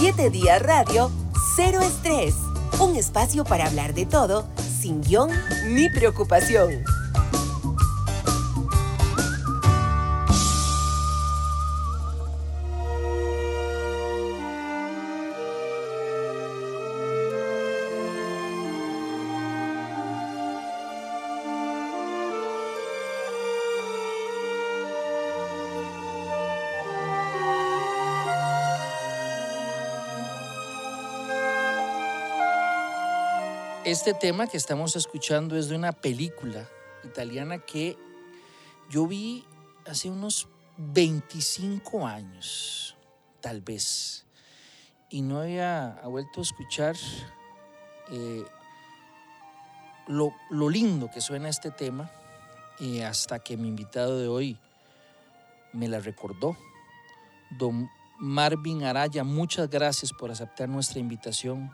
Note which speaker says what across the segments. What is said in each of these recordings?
Speaker 1: 7 Días Radio, Cero Estrés. Un espacio para hablar de todo, sin guion ni preocupación.
Speaker 2: Este tema que estamos escuchando es de una película italiana que yo vi hace unos 25 años, tal vez, y no había vuelto a escuchar eh, lo, lindo que suena este tema hasta que mi invitado de hoy me la recordó. Don Marvin Araya, muchas gracias por aceptar nuestra invitación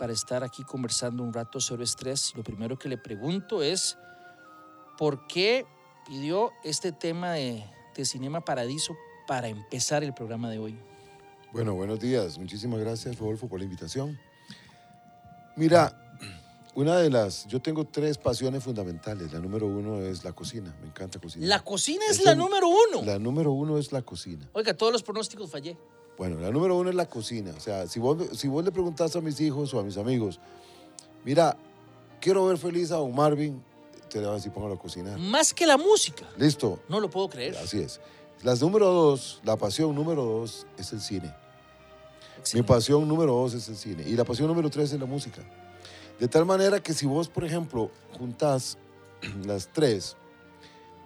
Speaker 2: para estar aquí conversando un rato sobre estrés. Lo primero que le pregunto es, ¿por qué pidió este tema de, de Cinema Paradiso para empezar el programa de hoy?
Speaker 3: Bueno, buenos días. Muchísimas gracias, Rodolfo, por la invitación. Mira, una de las, yo tengo tres pasiones fundamentales. La número uno es la cocina, me encanta cocinar.
Speaker 2: La cocina es, la número uno.
Speaker 3: La número uno es la cocina.
Speaker 2: Oiga, todos los pronósticos fallé.
Speaker 3: Bueno, la número uno es la cocina. O sea, si vos, si vos le preguntás a mis hijos o a mis amigos, mira, quiero ver feliz a don Marvin, te le vas a decir, póngalo a cocinar.
Speaker 2: Más que la música.
Speaker 3: Listo.
Speaker 2: No lo puedo creer.
Speaker 3: Así es. La número dos, la pasión número dos es el cine. Excelente. Mi pasión número dos es el cine. Y la pasión número tres es la música. De tal manera que si vos, por ejemplo, juntás las tres,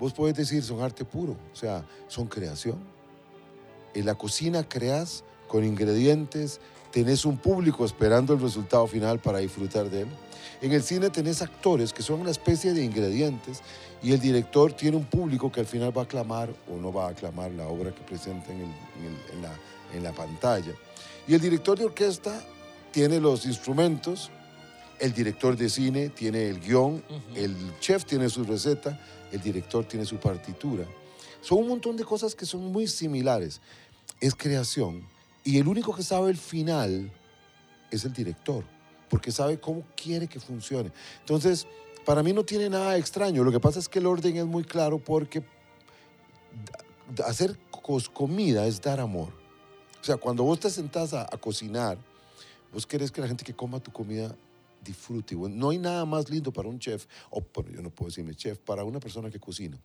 Speaker 3: vos podés decir son arte puro, o sea, son creación. En la cocina creas con ingredientes, tenés un público esperando el resultado final para disfrutar de él. En el cine tenés actores que son una especie de ingredientes y el director tiene un público que al final va a aclamar o no va a aclamar la obra que presenta en, el, en, el, en, la, en la pantalla. Y el director de orquesta tiene los instrumentos, el director de cine tiene el guion, uh -huh. el chef tiene su receta, el director tiene su partitura. Son un montón de cosas que son muy similares. Es creación y el único que sabe el final es el director, porque sabe cómo quiere que funcione. Entonces, para mí no tiene nada extraño. Lo que pasa es que el orden es muy claro porque hacer comida es dar amor. O sea, cuando vos te sentás a, cocinar, vos querés que la gente que coma tu comida disfrute. No hay nada más lindo para un chef, o bueno, yo no puedo decirme chef, para una persona que cocina,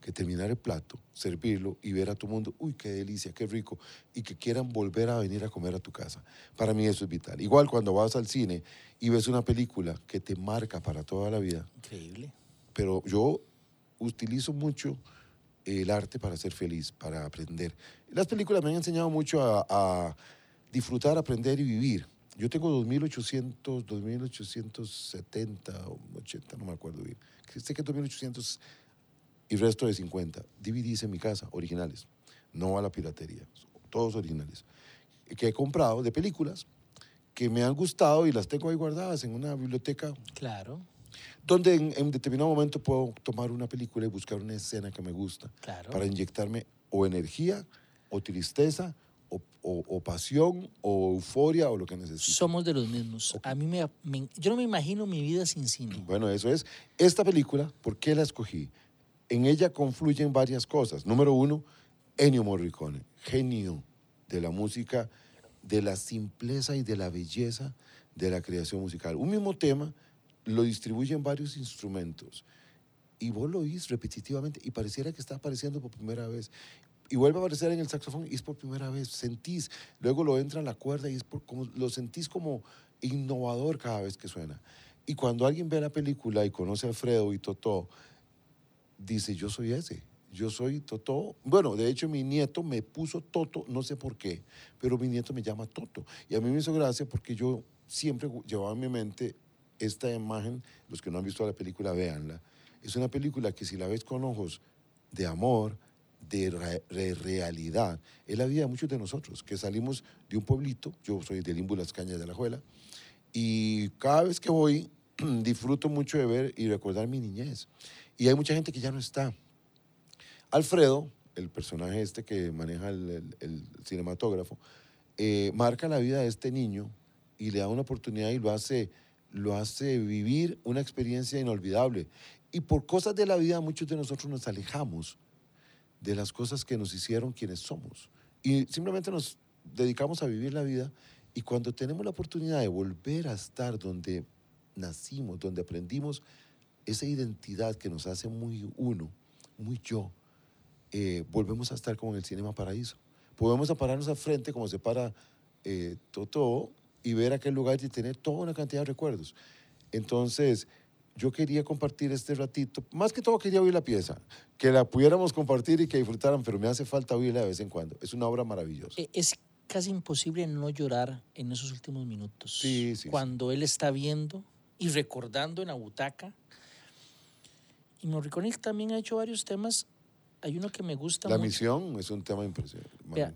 Speaker 3: que terminar el plato, servirlo y ver a tu mundo, uy, qué delicia, qué rico, y que quieran volver a venir a comer a tu casa. Para mí eso es vital. Igual cuando vas al cine y ves una película que te marca para toda la vida.
Speaker 2: Increíble.
Speaker 3: Pero yo utilizo mucho el arte para ser feliz, para aprender. Las películas me han enseñado mucho a, a disfrutar, aprender y vivir. Yo tengo 2.800, 2.870 o 80, no me acuerdo bien. Sé que 2.800 y resto de 50 DVDs en mi casa, originales. No a la piratería, todos originales. Que he comprado de películas que me han gustado y las tengo ahí guardadas en una biblioteca.
Speaker 2: Claro.
Speaker 3: Donde en, en determinado momento puedo tomar una película y buscar una escena que me gusta.
Speaker 2: Claro.
Speaker 3: Para inyectarme o energía, o tristeza, o, o, o, pasión o euforia o lo que necesite.
Speaker 2: Somos de los mismos. Okay. A mí me, me, yo no me imagino mi vida sin cine.
Speaker 3: Bueno, eso es. Esta película, ¿por qué la escogí? En ella confluyen varias cosas. Número uno, Ennio Morricone, genio de la música, de la simpleza y de la belleza de la creación musical. Un mismo tema lo distribuyen varios instrumentos y vos lo oís repetitivamente y pareciera que está apareciendo por primera vez y vuelve a aparecer en el saxofón y es por primera vez, sentís, luego lo entra en la cuerda y es como, lo sentís como innovador cada vez que suena. Y cuando alguien ve la película y conoce a Alfredo y Totó, dice, yo soy ese, yo soy Totó. Bueno, de hecho mi nieto me puso Toto, no sé por qué, pero mi nieto me llama Toto. Y a mí me hizo gracia porque yo siempre llevaba en mi mente esta imagen, los que no han visto la película, véanla. Es una película que si la ves con ojos de amor, de, re, realidad. Es la vida de muchos de nosotros, que salimos de un pueblito, yo soy de Limbo Las Cañas de la Juela, y cada vez que voy disfruto mucho de ver y recordar mi niñez. Y hay mucha gente que ya no está. Alfredo, el personaje este que maneja el, el, cinematógrafo, eh, marca la vida de este niño y le da una oportunidad y lo hace, lo hace vivir una experiencia inolvidable. Y por cosas de la vida muchos de nosotros nos alejamos de las cosas que nos hicieron quienes somos. Y simplemente nos dedicamos a vivir la vida y cuando tenemos la oportunidad de volver a estar donde nacimos, donde aprendimos esa identidad que nos hace muy uno, muy yo, eh, volvemos a estar como en el Cinema Paraíso. Podemos pararnos al frente como se para eh, Toto y ver aquel lugar y tener toda una cantidad de recuerdos. Entonces, yo quería compartir este ratito. Más que todo quería oír la pieza, que la pudiéramos compartir y que disfrutaran, pero me hace falta oírla de vez en cuando. Es una obra maravillosa.
Speaker 2: E, es casi imposible no llorar en esos últimos minutos.
Speaker 3: Sí, sí.
Speaker 2: Cuando él está viendo y recordando en la butaca. Y Morricone también ha hecho varios temas. Hay uno que me gusta
Speaker 3: La
Speaker 2: mucho.
Speaker 3: misión es un tema impresionante.
Speaker 2: Vea,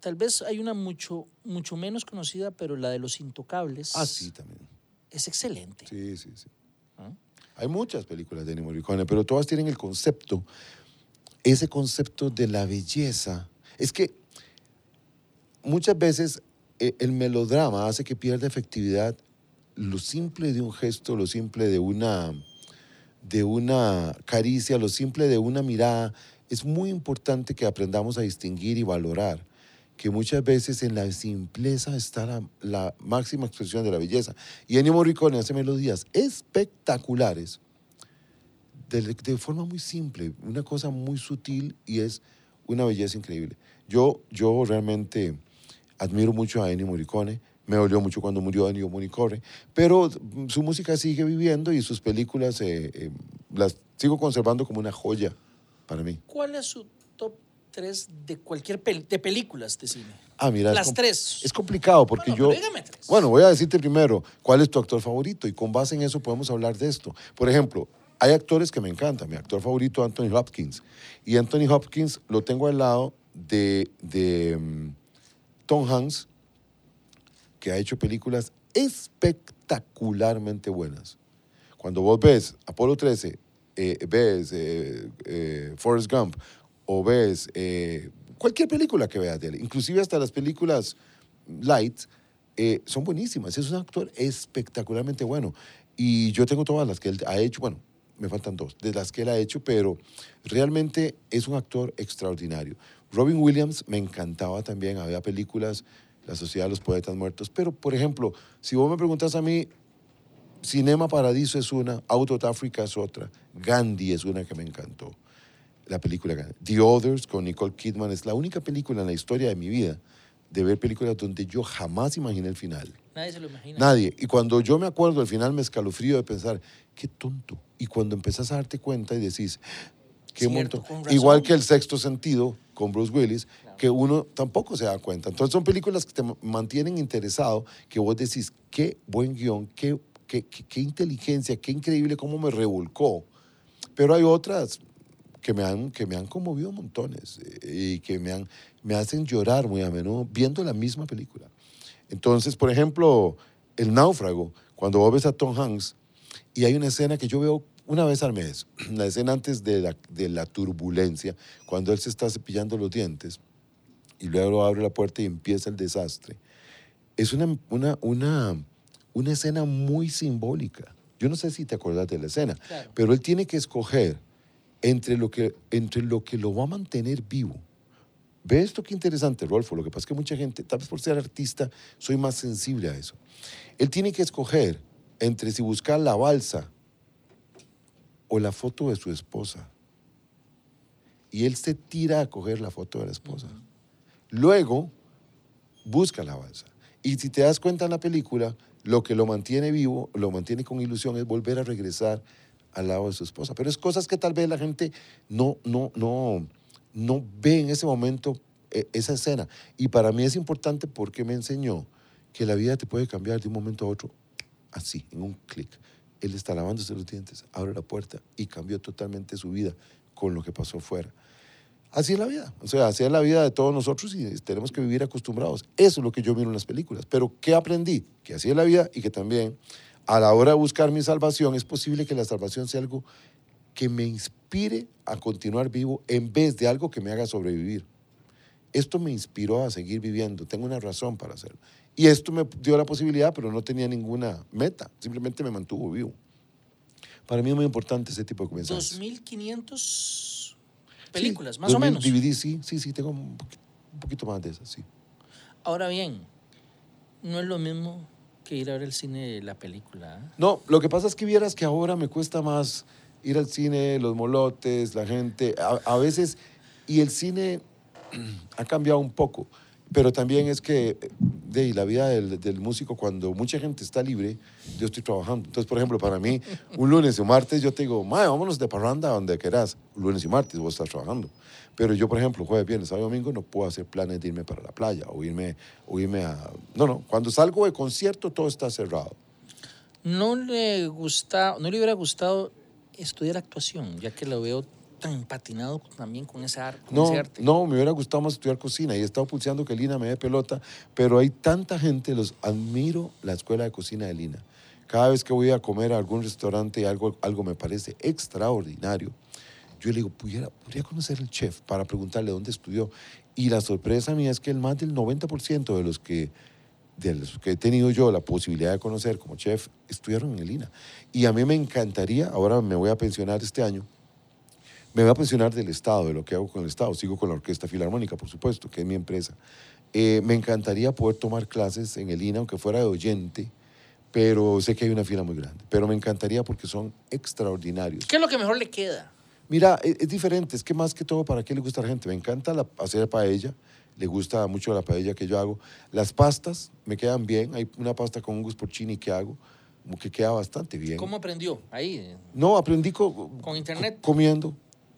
Speaker 2: Tal vez hay una mucho, mucho menos conocida, pero la de los intocables.
Speaker 3: Ah, sí, también.
Speaker 2: Es excelente.
Speaker 3: Sí, sí, sí.
Speaker 2: ¿Ah?
Speaker 3: Hay muchas películas de Ennio Morricone, pero todas tienen el concepto, ese concepto de la belleza. Es que muchas veces eh, el melodrama hace que pierda efectividad lo simple de un gesto, lo simple de una, de una caricia, lo simple de una mirada. Es muy importante que aprendamos a distinguir y valorar que muchas veces en la simpleza está la, la máxima expresión de la belleza. Y Ennio Morricone hace melodías espectaculares de, de forma muy simple, una cosa muy sutil y es una belleza increíble. Yo, yo realmente admiro mucho a Ennio Morricone, me dolió mucho cuando murió Ennio Morricone, pero su música sigue viviendo y sus películas eh, eh, las sigo conservando como una joya para mí.
Speaker 2: ¿Cuál es su top 3 de cualquier pel- de películas de cine?
Speaker 3: Ah, mira, es
Speaker 2: Las
Speaker 3: com-
Speaker 2: tres.
Speaker 3: Es complicado porque
Speaker 2: Bueno,
Speaker 3: yo.
Speaker 2: dígame tres.
Speaker 3: Bueno, voy a decirte primero cuál es tu actor favorito y con base en eso podemos hablar de esto. Por ejemplo, hay actores que me encantan. Mi actor favorito, Anthony Hopkins. Y Anthony Hopkins lo tengo al lado de, de mm, Tom Hanks, que ha hecho películas espectacularmente buenas. Cuando vos ves Apolo 13, eh, ves eh, eh, Forrest Gump o ves eh, cualquier película que veas de él, inclusive hasta las películas light, eh, son buenísimas. Es un actor espectacularmente bueno. Y yo tengo todas las que él ha hecho, bueno, me faltan dos, de las que él ha hecho, pero realmente es un actor extraordinario. Robin Williams me encantaba también, había películas, La Sociedad de los Poetas Muertos, pero por ejemplo, si vos me preguntas a mí, Cinema Paradiso es una, Out of Africa es otra, Gandhi es una que me encantó, la película Gandhi. The Others con Nicole Kidman es la única película en la historia de mi vida de ver películas donde yo jamás imaginé el final.
Speaker 2: Nadie se lo imagina.
Speaker 3: Nadie. Y cuando yo me acuerdo al final me escalofrío de pensar, qué tonto. Y cuando empezás a darte cuenta y decís, qué
Speaker 2: Cierto,
Speaker 3: montón. Igual que el sexto sentido con Bruce Willis, que uno tampoco se da cuenta. Entonces son películas que te mantienen interesado, que vos decís, qué buen guion, qué, qué, qué- qué inteligencia, qué increíble cómo me revolcó. Pero hay otras que me han, que me han conmovido montones eh, y que me, han, me hacen llorar muy a menudo viendo la misma película. Entonces, por ejemplo, El náufrago, cuando vos ves a Tom Hanks y hay una escena que yo veo una vez al mes, la escena antes de la, de la turbulencia, cuando él se está cepillando los dientes y luego abre la puerta y empieza el desastre. Es una, una, una, una escena muy simbólica. Yo no sé si te acordás de la escena,
Speaker 2: Claro.
Speaker 3: pero él tiene que escoger entre lo que, entre lo que lo va a mantener vivo. Ve esto qué interesante, Rolfo. Lo que pasa es que mucha gente, tal vez por ser artista, soy más sensible a eso. Él tiene que escoger entre si buscar la balsa o la foto de su esposa. Y él se tira a coger la foto de la esposa. Luego, busca la balsa. Y si te das cuenta en la película, lo que lo mantiene vivo, lo mantiene con ilusión, es volver a regresar al lado de su esposa. Pero es cosas que tal vez la gente no, no, no, no ve en ese momento eh, esa escena. Y para mí es importante porque me enseñó que la vida te puede cambiar de un momento a otro así, en un clic. Él está lavándose los dientes, abre la puerta y cambió totalmente su vida con lo que pasó fuera. Así es la vida, o sea, así es la vida de todos nosotros y tenemos que vivir acostumbrados. Eso es lo que yo miro en las películas. Pero ¿qué aprendí? Que así es la vida y que también a la hora de buscar mi salvación es posible que la salvación sea algo que me inspire a continuar vivo en vez de algo que me haga sobrevivir. esto me inspiró a seguir viviendo, tengo una razón para hacerlo. Y esto me dio la posibilidad, pero no tenía ninguna meta, simplemente me mantuvo vivo. Para mí es muy importante ese tipo de mensajes.
Speaker 2: 2.500 películas,
Speaker 3: Sí,
Speaker 2: más o
Speaker 3: 2000
Speaker 2: menos.
Speaker 3: DVD, sí, sí, sí, tengo un poquito, un poquito más de esas, sí.
Speaker 2: Ahora bien, no es lo mismo que ir a ver el cine la película. ¿ah?
Speaker 3: No, lo que pasa es que vieras que ahora me cuesta más ir al cine, los molotes, la gente, a, a veces, y el cine ha cambiado un poco, pero también es que de la vida del, del músico, cuando mucha gente está libre, yo estoy trabajando. Entonces, por ejemplo, para mí, un lunes un martes, yo te digo, mae, vámonos de parranda donde quieras. Lunes y martes vos estás trabajando. Pero yo, por ejemplo, jueves, viernes, sábado y domingo, no puedo hacer planes de irme para la playa o irme, o irme a... No, no, cuando salgo de concierto, todo está cerrado.
Speaker 2: ¿No le, gusta, ¿No le hubiera gustado estudiar actuación, ya que lo veo tan patinado también con, esa ar- con
Speaker 3: No,
Speaker 2: ese arte?
Speaker 3: no, me hubiera gustado más estudiar cocina y he estado pulseando que Lina me dé pelota, pero hay tanta gente, los admiro la escuela de cocina de Lina. Cada vez que voy a comer a algún restaurante y algo, algo me parece extraordinario, yo le digo, pudiera, podría conocer al chef para preguntarle dónde estudió. Y la sorpresa mía es que el más del 90% de los que de los que he tenido yo la posibilidad de conocer como chef, estudiaron en el INA. Y a mí me encantaría, ahora me voy a pensionar este año, me voy a pensionar del Estado, de lo que hago con el Estado. Sigo con la Orquesta Filarmónica, por supuesto, que es mi empresa. Eh, me encantaría poder tomar clases en el INA, aunque fuera de oyente, pero sé que hay una fila muy grande. Pero me encantaría porque son extraordinarios.
Speaker 2: ¿Qué es lo que mejor le queda?
Speaker 3: Mira, es, es diferente, es que más que todo, ¿para qué le gusta a la gente? Me encanta la- hacer paella, le gusta mucho la paella que yo hago. Las pastas me quedan bien, hay una pasta con hongos porcini que hago, que queda bastante bien.
Speaker 2: ¿Cómo aprendió? Ahí,
Speaker 3: No, aprendí co-
Speaker 2: ¿Con internet?
Speaker 3: co- comiendo,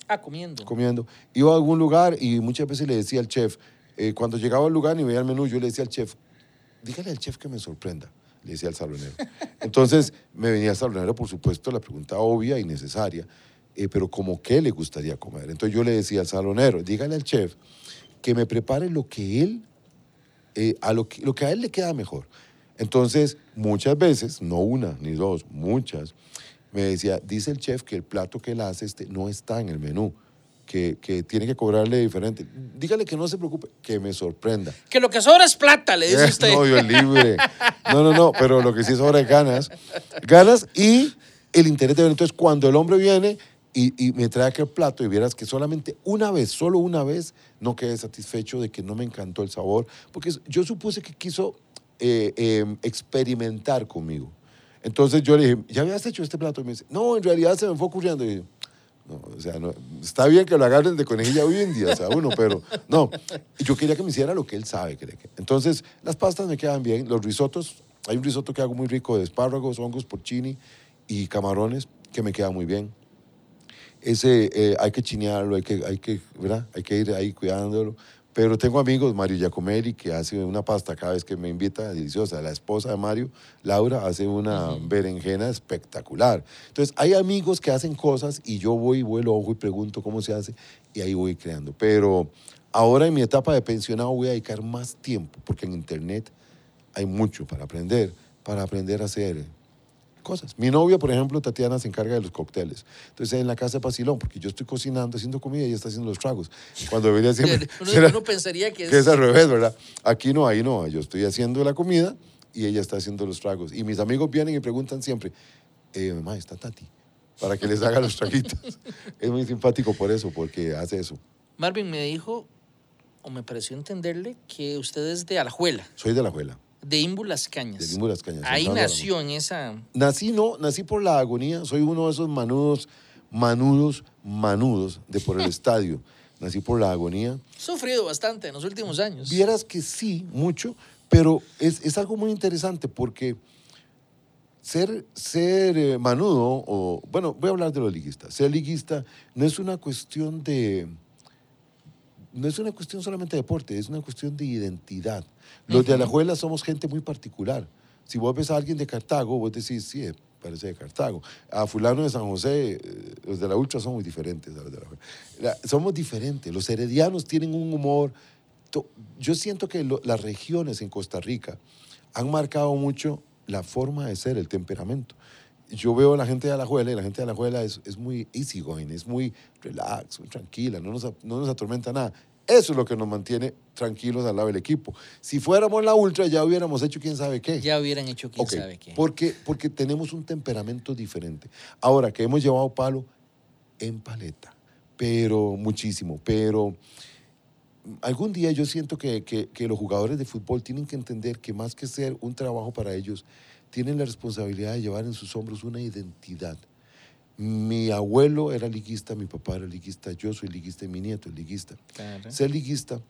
Speaker 2: ah, comiendo.
Speaker 3: comiendo. Iba a algún lugar y muchas veces le decía al chef, eh, cuando llegaba al lugar y veía el menú, yo le decía al chef, dígale al chef que me sorprenda, le decía al salonero. Entonces me venía al salonero, por supuesto, la pregunta obvia y necesaria, eh, pero como qué le gustaría comer. Entonces yo le decía al salonero, dígale al chef que me prepare lo que él, eh, a lo, que, lo que a él le queda mejor. Entonces, muchas veces, no una ni dos, muchas, me decía, dice el chef que el plato que él hace este no está en el menú, que, que tiene que cobrarle diferente. Dígale que no se preocupe, que me sorprenda.
Speaker 2: Que lo que sobra es plata, le dice
Speaker 3: Eh,
Speaker 2: usted.
Speaker 3: No, Dios libre. No, no, no, pero lo que sí ahora es ganas. Ganas y el interés de ver. Entonces, cuando el hombre viene y, y me trae aquel plato y vieras que solamente una vez, solo una vez, no quedé satisfecho de que no me encantó el sabor, porque yo supuse que quiso eh, eh, experimentar conmigo. Entonces yo le dije, ¿ya habías hecho este plato? Y me dice, no, en realidad se me fue ocurriendo. Y yo, no, o sea, no, está bien que lo agarren de conejilla hoy en día, o sea, uno, pero no. Yo quería que me hiciera lo que él sabe. que- Entonces, las pastas me quedan bien. Los risotos, hay un risotto que hago muy rico de espárragos, hongos, porcini y camarones, que me queda muy bien. Ese eh, hay que chinearlo, hay que, hay, que, ¿verdad? hay que ir ahí cuidándolo. Pero tengo amigos, Mario Giacomelli, que hace una pasta cada vez que me invita, deliciosa. La esposa de Mario, Laura, hace una berenjena espectacular. Entonces, hay amigos que hacen cosas y yo voy, vuelo ojo y pregunto cómo se hace y ahí voy creando. Pero ahora en mi etapa de pensionado voy a dedicar más tiempo, porque en Internet hay mucho para aprender, para aprender a hacer cosas. Mi novia, por ejemplo, Tatiana, se encarga de los cócteles. Entonces, en la casa de Pacilón, porque yo estoy cocinando, haciendo comida y ella está haciendo los tragos. Cuando debería siempre...
Speaker 2: Uno,
Speaker 3: será-
Speaker 2: uno pensaría que es,
Speaker 3: que es al revés, ¿verdad? Aquí no, ahí no. Yo estoy haciendo la comida y ella está haciendo los tragos. Y mis amigos vienen y preguntan siempre, eh, mamá, está Tati, para que les haga los traguitos. es muy simpático por eso, porque hace eso.
Speaker 2: Marvin me dijo, o me pareció entenderle, que usted es de Alajuela,
Speaker 3: Soy de la abuela,
Speaker 2: de Imbu Las Cañas.
Speaker 3: de Limbo Las Cañas.
Speaker 2: Ahí nació en esa...
Speaker 3: Nací, no, nací por la agonía. Soy uno de esos manudos, manudos, manudos de por el estadio. Nací por la agonía.
Speaker 2: Sufrido bastante en los últimos años.
Speaker 3: Vieras que sí, mucho, pero es, es algo muy interesante porque ser, ser eh, manudo, o bueno, voy a hablar de los liguistas. Ser liguista no es una cuestión de. No es una cuestión solamente de deporte, es una cuestión de identidad. Los de Alajuela somos gente muy particular. Si vos ves a alguien de Cartago, vos decís, sí, eh, parece de Cartago. A fulano de San José, eh, los de la Ultra son muy diferentes a los de Alajuela. La- somos diferentes. Los heredianos tienen un humor. to- Yo siento que lo- las regiones en Costa Rica han marcado mucho la forma de ser, el temperamento. Yo veo a la gente de Alajuela y la gente de Alajuela es, es muy easygoing, es muy relax, muy tranquila, no nos, a- no nos atormenta nada. Eso es lo que nos mantiene tranquilos al lado del equipo. Si fuéramos la ultra, ya hubiéramos hecho quién sabe qué.
Speaker 2: Ya hubieran hecho quién sabe qué.
Speaker 3: Porque, porque tenemos un temperamento diferente. Ahora que hemos llevado palo en paleta, pero muchísimo, pero algún día yo siento que, que- que los jugadores de fútbol tienen que entender que más que ser un trabajo para ellos, tienen la responsabilidad de llevar en sus hombros una identidad. Mi abuelo era liguista, mi papá era liguista, yo soy liguista y mi nieto es liguista.
Speaker 2: Claro.
Speaker 3: Ser liguista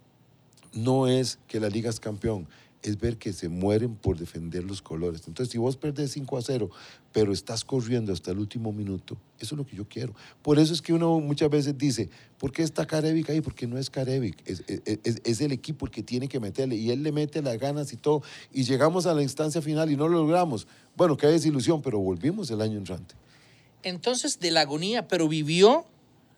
Speaker 3: no es que la liga es campeón, es ver que se mueren por defender los colores. Entonces, si vos perdés 5 a 0, pero estás corriendo hasta el último minuto, eso es lo que yo quiero. Por eso es que uno muchas veces dice, ¿por qué está Carevic ahí? Porque no es Carevic, es, es- es- es el equipo el que tiene que meterle, y él le mete las ganas y todo, y llegamos a la instancia final y no lo logramos. Bueno, qué desilusión, pero volvimos el año entrante.
Speaker 2: Entonces, de la agonía, pero vivió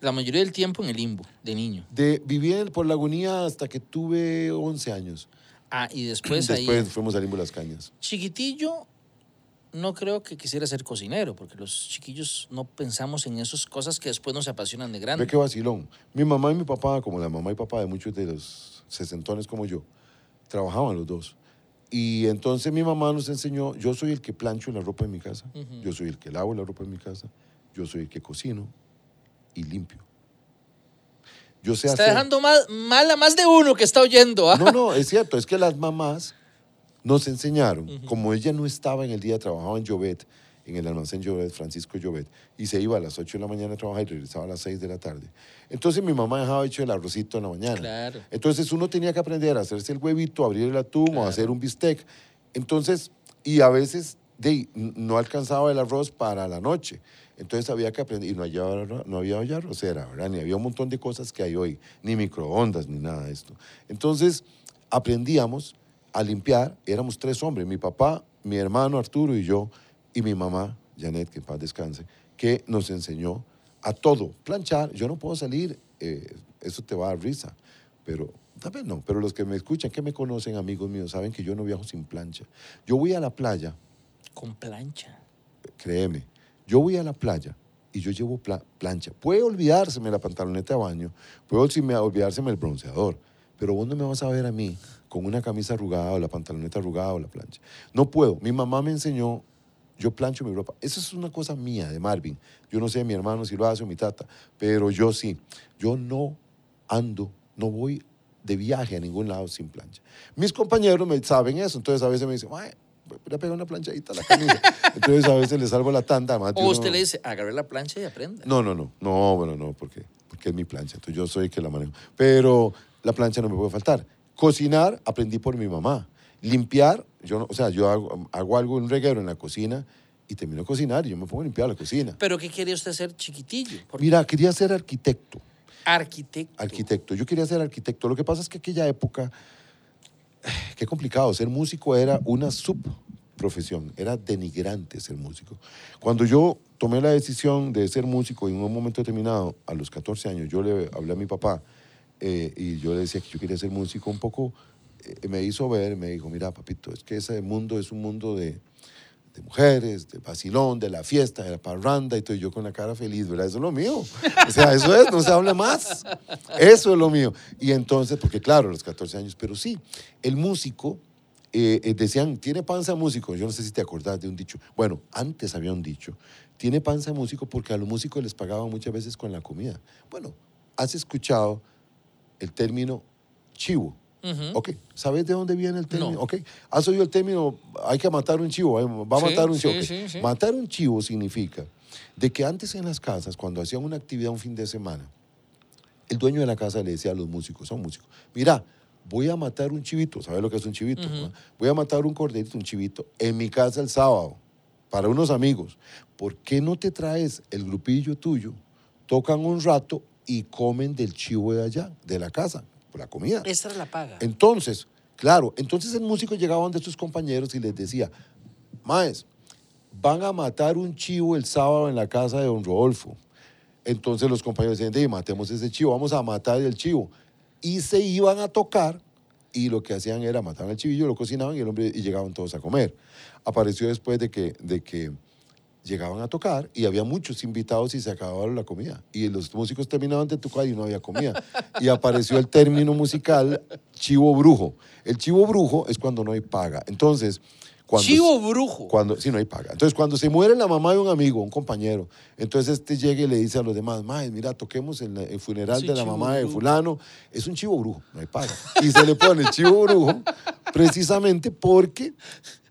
Speaker 2: la mayoría del tiempo en el limbo, de niño.
Speaker 3: De, viví por la agonía hasta que tuve 11 años.
Speaker 2: Ah, y después,
Speaker 3: Después
Speaker 2: ahí,
Speaker 3: fuimos a Limbo Las Cañas.
Speaker 2: chiquitillo, no creo que quisiera ser cocinero, porque los chiquillos no pensamos en esas cosas que después nos apasionan de
Speaker 3: Ve
Speaker 2: grande.
Speaker 3: qué vacilón. Mi mamá y mi papá, como la mamá y papá de muchos de los sesentones como yo, trabajaban los dos. Y entonces mi mamá nos enseñó, yo soy el que plancho la ropa en mi casa, yo soy el que lavo la ropa en mi casa, yo soy el que cocino y limpio. Yo sé
Speaker 2: Está
Speaker 3: hacer...
Speaker 2: dejando mal, mal a más de uno que está oyendo. ¿ah?
Speaker 3: No, no, es cierto, es que las mamás nos enseñaron, como ella no estaba en el día, trabajaba en Llobet, en el almacén Llobet, Francisco Llobet, y se iba a las 8 de la mañana a trabajar y regresaba a las 6 de la tarde. Entonces mi mamá dejaba hecho el arrocito en la mañana.
Speaker 2: Claro.
Speaker 3: Entonces uno tenía que aprender a hacerse el huevito, abrir el atún o
Speaker 2: Claro.
Speaker 3: hacer un bistec. Entonces, y a veces de, no alcanzaba el arroz para la noche. Entonces había que aprender, y no había, no había olla arrocera, ¿verdad? Ni había un montón de cosas que hay hoy, ni microondas, ni nada de esto. Entonces aprendíamos a limpiar, éramos tres hombres, mi papá, mi hermano Arturo y yo, y mi mamá, Janet, que en paz descanse, que nos enseñó a todo. Planchar, yo no puedo salir, eh, eso te va a dar risa, pero tal vez no, pero los que me escuchan, que me conocen, amigos míos, saben que yo no viajo sin plancha. Yo voy a la playa,
Speaker 2: Con plancha.
Speaker 3: créeme, yo voy a la playa y yo llevo pla- plancha. Puede olvidárseme la pantaloneta de baño, puede olvidárseme el bronceador, pero vos no me vas a ver a mí con una camisa arrugada o la pantaloneta arrugada o la plancha. No puedo. Mi mamá me enseñó, yo plancho mi ropa. Eso es una cosa mía de Marvin. Yo no sé mi hermano si lo hace o mi tata, pero yo sí. Yo no ando, no voy de viaje a ningún lado sin plancha. Mis compañeros me saben eso, entonces a veces me dicen, "Mae, voy a pegar una planchadita a la camisa. Entonces a veces le salvo la tanda. además de
Speaker 2: O usted le dice, agarre la plancha y aprenda.
Speaker 3: no, no, no, no, bueno, no, porque, porque es mi plancha, entonces yo soy el que la manejo. Pero la plancha no me puede faltar. Cocinar, aprendí por mi mamá. Limpiar, yo no, o sea, yo hago, hago algo, un reguero en la cocina y termino de cocinar y yo me pongo a limpiar la cocina.
Speaker 2: Pero ¿qué quería usted ser chiquitillo? Porque
Speaker 3: Mira, quería ser arquitecto,
Speaker 2: arquitecto.
Speaker 3: arquitecto. Yo quería ser arquitecto. Lo que pasa es que aquella época, qué complicado, ser músico era una subprofesión, era denigrante ser músico. Cuando yo tomé la decisión de ser músico en un momento determinado, a los 14 años, yo le hablé a mi papá eh, y yo le decía que yo quería ser músico un poco, me hizo ver, me dijo, mira papito, es que ese mundo es un mundo de, mujeres, de vacilón, de la fiesta, de la parranda, y todo, yo con la cara feliz, ¿verdad? Eso es lo mío. O sea, eso es, no se habla más. Eso es lo mío. Y entonces, porque claro, los 14 años, pero sí, el músico, eh, eh, decían, tiene panza músico. Yo no sé si te acordás de un dicho. Bueno, antes había un dicho, tiene panza músico porque a los músicos les pagaban muchas veces con la comida. Bueno, has escuchado el término chivo.
Speaker 2: Ujú.
Speaker 3: Ok, ¿sabes de dónde viene el término?
Speaker 2: No.
Speaker 3: Ok, ¿has oído el término, hay que matar un chivo, eh, va a
Speaker 2: Sí,
Speaker 3: matar un chivo?
Speaker 2: sí,
Speaker 3: Ok.
Speaker 2: sí, sí.
Speaker 3: Matar un chivo significa de que antes en las casas, cuando hacían una actividad un fin de semana, el dueño de la casa le decía a los músicos, son músicos, mira, voy a matar un chivito, ¿sabes lo que es un chivito? No? Voy a matar un corderito, un chivito, en mi casa el sábado, para unos amigos. ¿Por qué no te traes el grupillo tuyo, tocan un rato y comen del chivo de allá, de la casa, la comida?
Speaker 2: Esa era la paga.
Speaker 3: Entonces, claro, entonces el músico llegaba donde sus compañeros y les decía, Maes, van a matar un chivo el sábado en la casa de don Rodolfo. Entonces los compañeros decían, "Di, matemos ese chivo, vamos a matar el chivo. Y se iban a tocar y lo que hacían era matar al chivillo, lo cocinaban y, el hombre, y llegaban todos a comer. Apareció después de que, de que llegaban a tocar y había muchos invitados y se acababa la comida. Y los músicos terminaban de tocar y no había comida. Y apareció el término musical chivo brujo. El chivo brujo es cuando no hay paga. Entonces, cuando...
Speaker 2: Chivo brujo.
Speaker 3: Cuando, sí, no hay paga. Entonces, cuando se muere la mamá de un amigo, un compañero, entonces este llega y le dice a los demás, mae, mira, toquemos en la- el funeral
Speaker 2: Sí,
Speaker 3: de la mamá de
Speaker 2: brujo".
Speaker 3: fulano. Es un chivo brujo, no hay paga. Y se le pone chivo brujo precisamente porque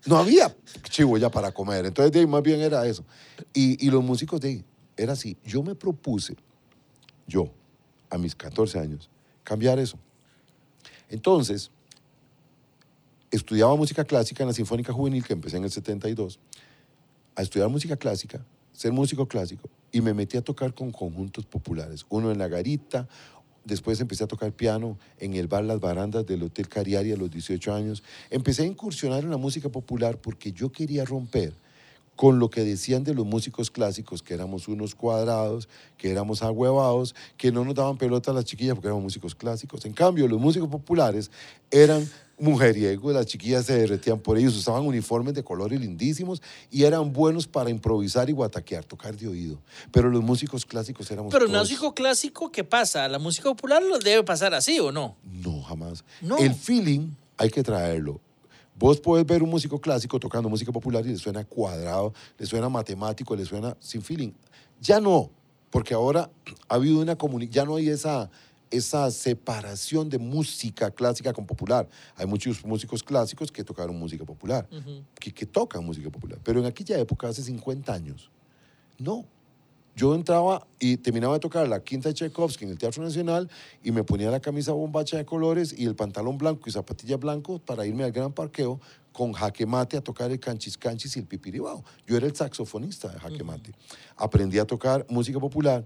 Speaker 3: no había chivo ya para comer. Entonces, de ahí, más bien era eso. Y, y los músicos de ahí, era así. Yo me propuse, yo, a mis 14 años, cambiar eso. Entonces, estudiaba música clásica en la Sinfónica Juvenil, que empecé en el 72, a estudiar música clásica, ser músico clásico, y me metí a tocar con conjuntos populares. Uno en la garita, después empecé a tocar piano en el bar Las Barandas del Hotel Cariari a los 18 años. Empecé a incursionar en la música popular porque yo quería romper con lo que decían de los músicos clásicos, que éramos unos cuadrados, que éramos agüevados, que no nos daban pelota a las chiquillas porque éramos músicos clásicos. En cambio, los músicos populares eran mujeriegos, las chiquillas se derretían por ellos, usaban uniformes de colores lindísimos y eran buenos para improvisar y guataquear, tocar de oído. Pero los músicos clásicos éramos
Speaker 2: Pero el
Speaker 3: todos-
Speaker 2: músico clásico, ¿qué pasa? ¿La música popular lo debe pasar así o no?
Speaker 3: No, jamás.
Speaker 2: No.
Speaker 3: El feeling hay que traerlo. Vos podés ver un músico clásico tocando música popular y le suena cuadrado, le suena matemático, le suena sin feeling. Ya no, porque ahora ha habido una comunidad, ya no hay esa, esa separación de música clásica con popular. Hay muchos músicos clásicos que tocaron música popular, que, que tocan música popular. Pero en aquella época, hace 50 años, no. Yo entraba y terminaba de tocar la quinta de Tchaikovsky en el Teatro Nacional y me ponía la camisa bombacha de colores y el pantalón blanco y zapatillas blancos para irme al gran parqueo con jaque mate a tocar el canchis canchis y el pipiribao. Yo era el saxofonista de jaque mate. Aprendí a tocar música popular.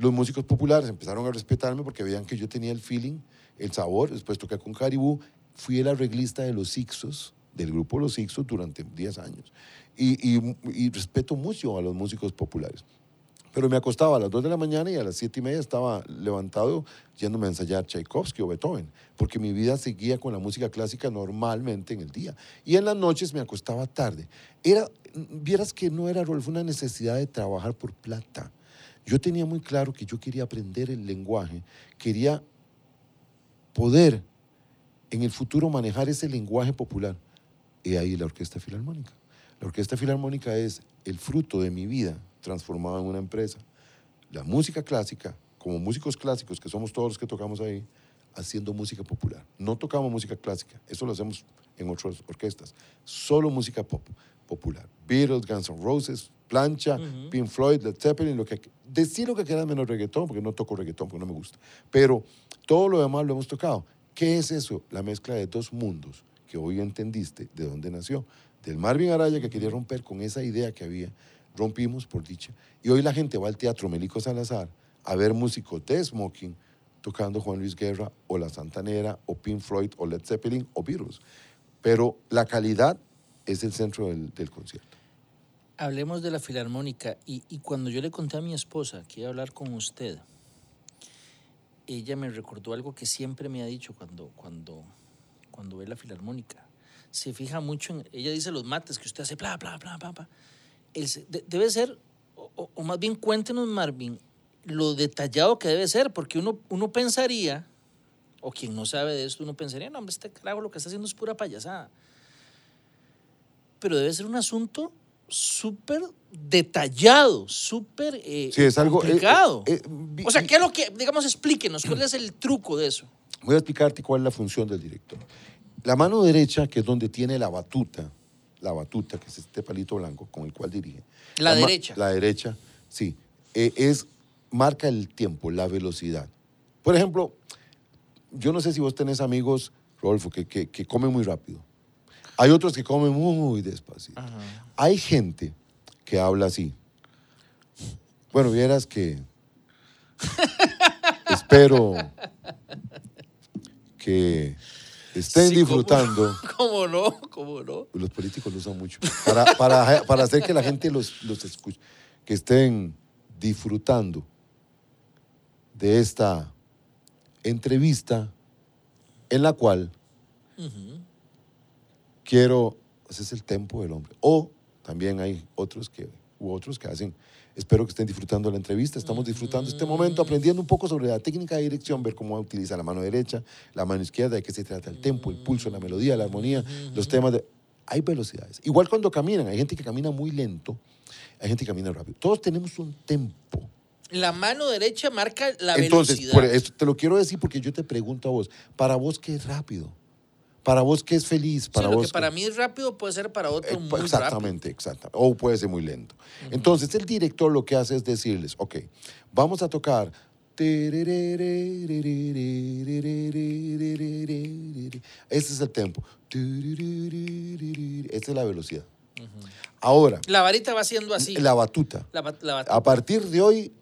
Speaker 3: Los músicos populares empezaron a respetarme porque veían que yo tenía el feeling, el sabor. Después toqué con Caribú. Fui el arreglista de los Sixos, del grupo Los Sixos, durante 10 años. Y, respeto mucho a los músicos populares. Pero me acostaba a las 2 de la mañana y a las 7 y media estaba levantado yéndome a ensayar Tchaikovsky o Beethoven, porque mi vida seguía con la música clásica normalmente en el día. Y en las noches me acostaba tarde. Era, vieras que no era, Rolfo, una necesidad de trabajar por plata. Yo tenía muy claro que yo quería aprender el lenguaje, quería poder en el futuro manejar ese lenguaje popular. Y ahí la Orquesta Filarmónica. La Orquesta Filarmónica es el fruto de mi vida transformado en una empresa. La música clásica, como músicos clásicos, que somos todos los que tocamos ahí, haciendo música popular. No tocamos música clásica, eso lo hacemos en otras orquestas. Solo música pop, popular. Beatles, Guns N' Roses, Plancha, Pink Floyd, Led Zeppelin, lo que, decir lo que quieras menos reggaetón, porque no toco reggaetón, porque no me gusta. Pero todo lo demás lo hemos tocado. ¿Qué es eso? La mezcla de dos mundos que hoy entendiste de dónde nació. Del Marvin Araya que quería romper con esa idea que había, rompimos por dicha. Y hoy la gente va al Teatro Melico Salazar a ver músicos de smoking tocando Juan Luis Guerra o La Santanera o Pink Floyd o Led Zeppelin o Beatles. Pero la calidad es el centro del, del concierto.
Speaker 2: Hablemos de la filarmónica. Y, y cuando yo le conté a mi esposa que iba a hablar con usted, ella me recordó algo que siempre me ha dicho cuando, cuando, cuando ve la filarmónica. Se fija mucho en. Ella dice los mates que usted hace, bla, bla, bla, bla, bla. El de- debe ser, o- o más bien cuéntenos, Marvin, lo detallado que debe ser, porque uno, uno pensaría, o quien no sabe de esto, uno pensaría, no, hombre, este carajo lo que está haciendo es pura payasada. Pero debe ser un asunto súper detallado, súper eh,
Speaker 3: Sí, es algo, eh,
Speaker 2: complicado.
Speaker 3: eh, eh,
Speaker 2: o sea, ¿qué es lo que, digamos, explíquenos, cuál es el truco de eso?
Speaker 3: Voy a explicarte cuál es la función del director. La mano derecha, que es donde tiene la batuta, la batuta, que es este palito blanco con el cual dirige.
Speaker 2: La
Speaker 3: ma-
Speaker 2: derecha.
Speaker 3: La derecha, sí. es, marca el tiempo, la velocidad. Por ejemplo, yo no sé si vos tenés amigos, Rodolfo, que, que, que comen muy rápido. Hay otros que comen muy despacito. Hay gente que habla así. Bueno, vieras que espero que estén disfrutando.
Speaker 2: ¿Cómo no? ¿Cómo no?
Speaker 3: Los políticos lo usan mucho. Para, para, para hacer que la gente los, los escuche. Que estén disfrutando de esta entrevista en la cual quiero, ese es el tempo del hombre. O también hay otros que u otros que hacen. Espero que estén disfrutando la entrevista. Estamos disfrutando este momento, aprendiendo un poco sobre la técnica de dirección, ver cómo utiliza la mano derecha, la mano izquierda, de qué se trata el tempo, el pulso, la melodía, la armonía, los temas de... Hay velocidades. Igual cuando caminan, hay gente que camina muy lento, hay gente que camina rápido. Todos tenemos un tempo.
Speaker 2: La mano derecha marca la
Speaker 3: Entonces,
Speaker 2: velocidad.
Speaker 3: por eso te lo quiero decir porque yo te pregunto a vos, para vos qué es rápido, para vos qué es feliz,
Speaker 2: Sí,
Speaker 3: para
Speaker 2: lo
Speaker 3: vos
Speaker 2: que para mí es rápido puede ser para otro
Speaker 3: Eh,
Speaker 2: muy
Speaker 3: pues,
Speaker 2: rápido.
Speaker 3: exactamente, exactamente. O puede ser muy lento. Entonces, el director lo que hace es decirles, ok, vamos a tocar. Ese es el tempo. Esta es la velocidad. Ahora,
Speaker 2: La varita va siendo así.
Speaker 3: la batuta.
Speaker 2: La ba- la batuta.
Speaker 3: A partir de hoy,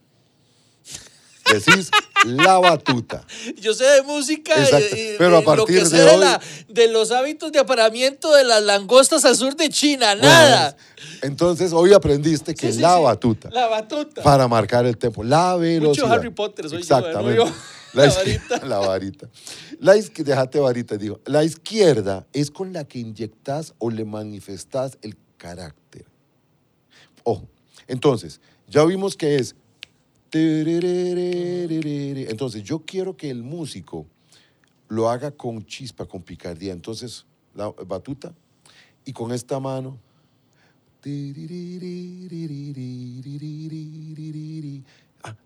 Speaker 3: decís la batuta.
Speaker 2: Yo sé de música y-
Speaker 3: pero a partir
Speaker 2: lo que
Speaker 3: de
Speaker 2: sé de,
Speaker 3: hoy-
Speaker 2: la- de los hábitos de apareamiento de las langostas al sur de China, nada.
Speaker 3: Entonces, hoy aprendiste que
Speaker 2: Sí, sí,
Speaker 3: la
Speaker 2: sí.
Speaker 3: batuta.
Speaker 2: La batuta.
Speaker 3: para marcar el tempo. La velocidad.
Speaker 2: Harry Potter soy
Speaker 3: Exactamente.
Speaker 2: Yo,
Speaker 3: La,
Speaker 2: la varita.
Speaker 3: la varita. La déjate varita, digo. La izquierda es con la que inyectas o le manifestas el carácter. Ojo. Entonces, ya vimos que es. Entonces, yo quiero que el músico lo haga con chispa, con picardía. Entonces, la batuta y con esta mano. Ah.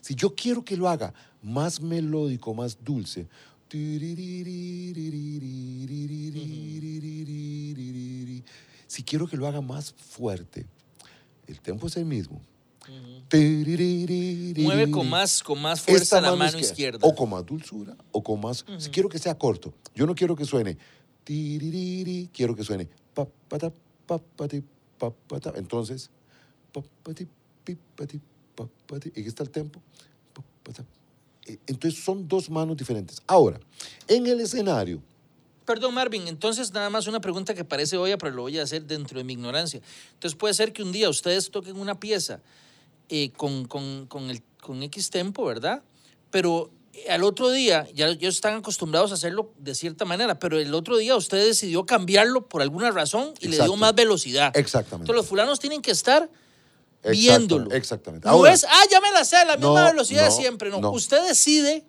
Speaker 3: Si yo quiero que lo haga más melódico, más dulce. Si quiero que lo haga más fuerte, el tempo es el mismo.
Speaker 2: Mueve con más, con más fuerza
Speaker 3: Esta
Speaker 2: la mano izquierda.
Speaker 3: O con más dulzura, o con más... Si quiero que sea corto, yo no quiero que suene... quiero que suene... Entonces... aquí está el tempo. Eh, Entonces son dos manos diferentes. Ahora, en el escenario,
Speaker 2: Perdón, Marvin, entonces nada más una pregunta que parece obvia, pero lo voy a hacer dentro de mi ignorancia. Entonces puede ser que un día ustedes toquen una pieza eh, con, con, con, el, con X tempo, ¿verdad? Pero eh, al otro día, ya ellos están acostumbrados a hacerlo de cierta manera, pero el otro día usted decidió cambiarlo por alguna razón y le dio más velocidad.
Speaker 3: exactamente.
Speaker 2: Entonces los fulanos tienen que estar viéndolo.
Speaker 3: Exactamente.
Speaker 2: No
Speaker 3: Ahora,
Speaker 2: es, ah, ya me la sé, a la misma
Speaker 3: No,
Speaker 2: velocidad de
Speaker 3: no,
Speaker 2: siempre. No.
Speaker 3: no.
Speaker 2: usted decide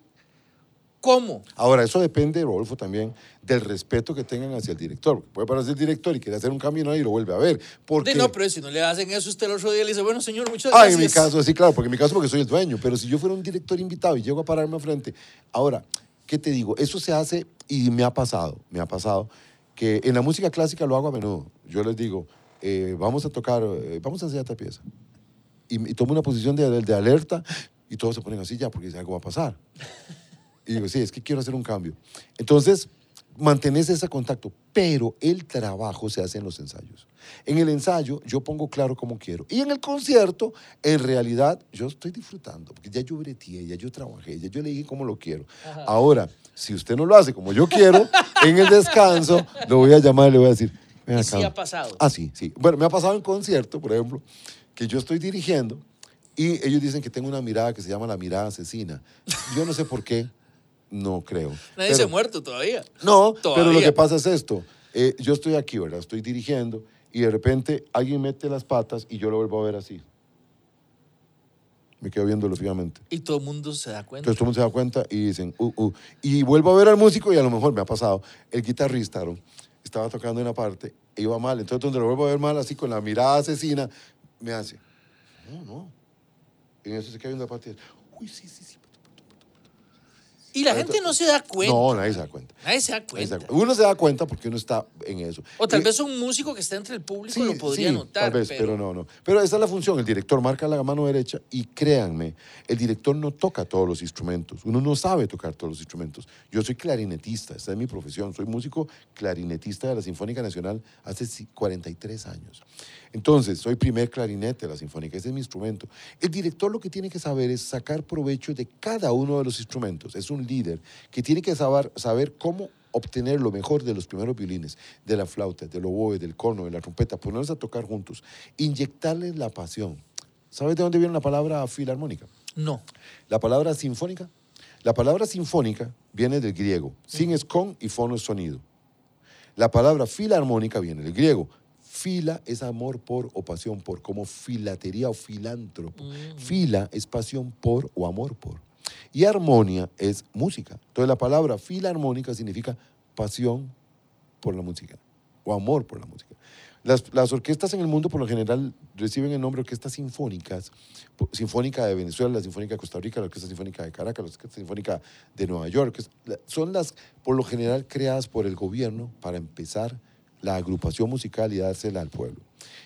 Speaker 2: cómo.
Speaker 3: Ahora, eso depende, Rodolfo, también del respeto que tengan hacia el director. Puede parecer director y quiere hacer un cambio ¿no? y lo vuelve a ver. Porque,
Speaker 2: De, no, pero si no le hacen eso, usted el otro día le dice, bueno, señor, muchas
Speaker 3: Ah,
Speaker 2: gracias.
Speaker 3: en mi caso, sí, claro, porque en mi caso porque soy el dueño, pero si yo fuera un director invitado y llego a pararme frente, ahora, ¿qué te digo? Eso se hace y me ha pasado, me ha pasado, que en la música clásica lo hago a menudo. Yo les digo, eh, vamos a tocar, eh, vamos a hacer esta pieza. Y, y tomo una posición de, de alerta y todos se ponen así ya porque algo va a pasar. Y digo, sí, es que quiero hacer un cambio. Entonces, mantenés ese contacto, pero el trabajo se hace en los ensayos. En el ensayo yo pongo claro cómo quiero. Y en el concierto, en realidad, yo estoy disfrutando, porque ya yo breteé, ya yo trabajé, ya yo le dije cómo lo quiero. Ahora, si usted no lo hace como yo quiero, en el descanso, lo voy a llamar y le voy a decir, ven
Speaker 2: Y sí
Speaker 3: acá".
Speaker 2: ha pasado.
Speaker 3: Ah, sí, sí. Bueno, me ha pasado en concierto, por ejemplo, que yo estoy dirigiendo y ellos dicen que tengo una mirada que se llama la mirada asesina. Yo no sé por qué, no creo.
Speaker 2: Nadie
Speaker 3: Pero-
Speaker 2: se ha muerto todavía.
Speaker 3: no, pero lo
Speaker 2: Todavía.
Speaker 3: que pasa es esto. Eh, yo estoy aquí, ¿verdad? Estoy dirigiendo y de repente alguien mete las patas y yo lo vuelvo a ver así. Me quedo viéndolo fijamente.
Speaker 2: Y todo el mundo se da cuenta.
Speaker 3: Entonces todo el mundo se da cuenta y dicen, uh, uh. Y vuelvo a ver al músico y a lo mejor me ha pasado. El guitarrista, estaba tocando una parte e iba mal. Entonces donde lo vuelvo a ver mal, así con la mirada asesina, me hace, no, no. Y en eso se queda viendo la parte y dice, uy, sí, sí, sí.
Speaker 2: Y la gente no se da cuenta.
Speaker 3: No, nadie se da cuenta.
Speaker 2: Nadie se da
Speaker 3: se
Speaker 2: cuenta.
Speaker 3: da. Uno se da cuenta porque uno está en eso.
Speaker 2: O tal
Speaker 3: Y-
Speaker 2: vez un músico que está entre el público lo podría
Speaker 3: sí,
Speaker 2: notar.
Speaker 3: Tal vez, pero... no, no. Pero esa es la función. El director marca la mano derecha y créanme, el director no toca todos los instrumentos. Uno no sabe tocar todos los instrumentos. Yo soy clarinetista, esta es mi profesión. Soy músico clarinetista de la Sinfónica Nacional hace ci- 43 años. Entonces, soy primer clarinete de la Sinfónica, ese es mi instrumento. El director lo que tiene que saber es sacar provecho de cada uno de los instrumentos. Es un líder que tiene que saber, saber cómo obtener lo mejor de los primeros violines, de la flauta, del oboe, del corno, de la trompeta, ponerlos a tocar juntos, inyectarles la pasión. ¿Sabes de dónde viene la palabra filarmónica?
Speaker 2: No.
Speaker 3: La palabra sinfónica. La palabra sinfónica viene del griego. Sin es con y fono es sonido. La palabra filarmónica viene del griego. Fila es amor por o pasión por, como filatería o filántropo. Fila es pasión por o amor por. Y armonía es música. Entonces la palabra filarmónica significa pasión por la música o amor por la música. Las, las orquestas en el mundo por lo general reciben el nombre de orquestas sinfónicas, Sinfónica de Venezuela, la Sinfónica de Costa Rica, la Orquesta Sinfónica de Caracas, la Orquesta Sinfónica de Nueva York. Son las por lo general creadas por el gobierno para empezar la agrupación musical y dársela al pueblo.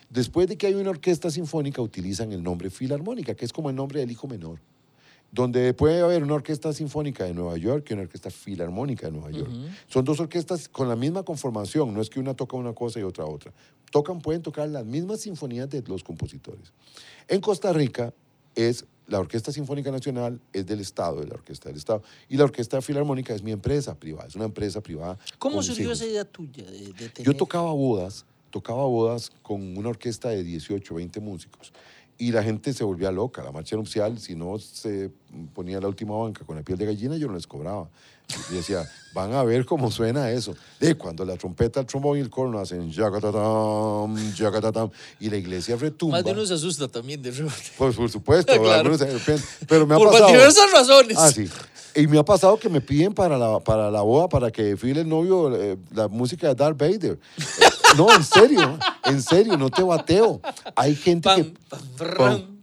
Speaker 3: Después de que hay una orquesta sinfónica, utilizan el nombre filarmónica, que es como el nombre del hijo menor donde puede haber una orquesta sinfónica de Nueva York y una orquesta filarmónica de Nueva York. Son dos orquestas con la misma conformación, no es que una toca una cosa y otra otra. Tocan, pueden tocar las mismas sinfonías de los compositores. En Costa Rica es la Orquesta Sinfónica Nacional, es del Estado, de la Orquesta del Estado, y la Orquesta Filarmónica es mi empresa privada, es una empresa privada.
Speaker 2: ¿Cómo surgió esa idea tuya de, de tener?
Speaker 3: Yo tocaba bodas, tocaba bodas con una orquesta de 18, 20 músicos. Y la gente se volvía loca. La marcha nupcial, si no se ponía la última banca con la piel de gallina, yo no les cobraba. Y decía, van a ver cómo suena eso. De cuando la trompeta, el trombón y el corno hacen yacatatam, yacatatam, y la iglesia retumba.
Speaker 2: Más de uno se asusta también de repente.
Speaker 3: Pues por supuesto,
Speaker 2: Claro.
Speaker 3: pero me ha
Speaker 2: Por
Speaker 3: pasado.
Speaker 2: diversas razones.
Speaker 3: Ah, sí. Y me ha pasado que me piden para la, para la boda, para que desfile el novio, eh, la música de Darth Vader. Eh, no, en serio, en serio, no te bateo. Hay gente
Speaker 2: Pam,
Speaker 3: que...
Speaker 2: pam,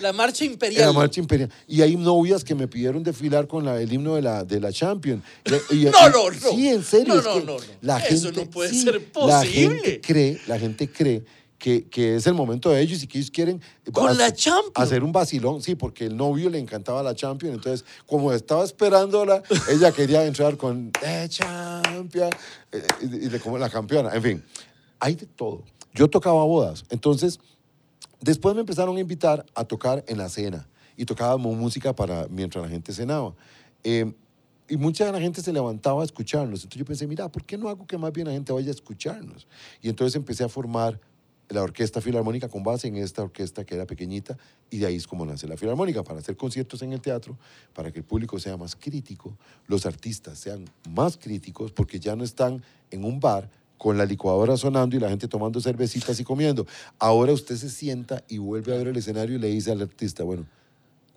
Speaker 2: La marcha imperial.
Speaker 3: la marcha imperial. Y hay novias que me pidieron desfilar con la- el himno de la, de la Champion. Y- y-
Speaker 2: No,
Speaker 3: y-
Speaker 2: no, no.
Speaker 3: Sí, en serio.
Speaker 2: No, no, no, no.
Speaker 3: La
Speaker 2: Eso
Speaker 3: gente,
Speaker 2: no puede
Speaker 3: sí,
Speaker 2: ser
Speaker 3: La
Speaker 2: posible.
Speaker 3: gente cree, la gente cree que, que es el momento de ellos y que ellos quieren
Speaker 2: Con la
Speaker 3: hacer- un vacilón, sí, porque el novio le encantaba la Champion, entonces como estaba esperándola, ella quería entrar con eh, Champion eh, y, y le como la campeona, en fin, hay de todo. Yo tocaba bodas, entonces después me empezaron a invitar a tocar en la cena y tocábamos música para mientras la gente cenaba. Eh, y mucha de la gente se levantaba a escucharnos. Entonces yo pensé, mira, ¿por qué no hago que más bien la gente vaya a escucharnos? Y entonces empecé a formar la Orquesta Filarmónica con base en esta orquesta que era pequeñita y de ahí es como nace la Filarmónica, para hacer conciertos en el teatro, para que el público sea más crítico, los artistas sean más críticos, porque ya no están en un bar con la licuadora sonando y la gente tomando cervecitas y comiendo. Ahora usted se sienta y vuelve a ver el escenario y le dice al artista, bueno,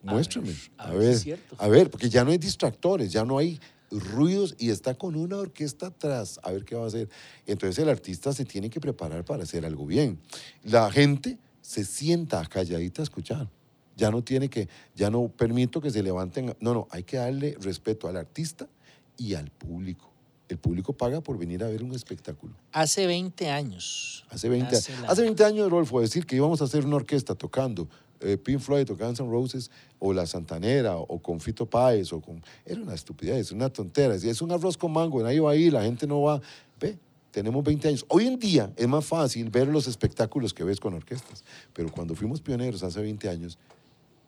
Speaker 2: A
Speaker 3: muéstrame,
Speaker 2: ver,
Speaker 3: a,
Speaker 2: a ver si
Speaker 3: ver, a ver, porque ya no hay distractores, ya no hay ruidos y está con una orquesta atrás, a ver qué va a hacer. Entonces el artista se tiene que preparar para hacer algo bien. La gente se sienta calladita a escuchar. Ya no tiene que, ya no permito que se levanten. No, no, hay que darle respeto al artista y al público. El público paga por venir a ver un espectáculo.
Speaker 2: Hace 20 años.
Speaker 3: Hace 20,
Speaker 2: Nace la-
Speaker 3: hace 20 años, Rodolfo, decir que íbamos a hacer una orquesta tocando eh, Pink Floyd o Guns N' Roses o La Santanera o con Fito Páez o con... Era una estupidez, una tontera. Es un arroz con mango, nadie va ahí, la gente no va... Ve, tenemos 20 años. Hoy en día es más fácil ver los espectáculos que ves con orquestas, pero cuando fuimos pioneros hace 20 años,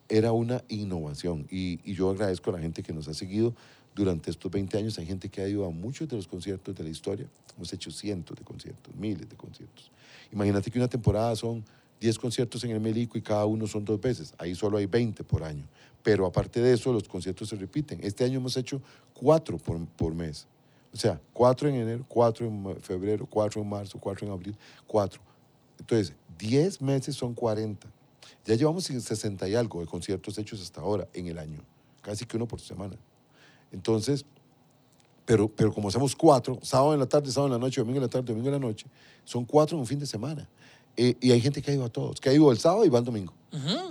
Speaker 3: era una innovación. Y, y yo agradezco a la gente que nos ha seguido durante estos 20 años. Hay gente que ha ido a muchos de los conciertos de la historia. Hemos hecho cientos de conciertos, miles de conciertos. Imagínate que una temporada son 10 conciertos en el Melico y cada uno son dos veces. Ahí solo hay 20 por año. Pero aparte de eso, los conciertos se repiten. Este año hemos hecho cuatro por, por mes. O sea, cuatro en enero, cuatro en febrero, cuatro en marzo, cuatro en abril, cuatro. Entonces, 10 meses son 40. Ya llevamos 60 y algo de conciertos hechos hasta ahora en el año, casi que uno por semana. Entonces, pero, pero como hacemos cuatro, sábado en la tarde, sábado en la noche, domingo en la tarde, domingo en la noche, son cuatro en un fin de semana. Eh, y hay gente que ha ido a todos, que ha ido el sábado y va el domingo.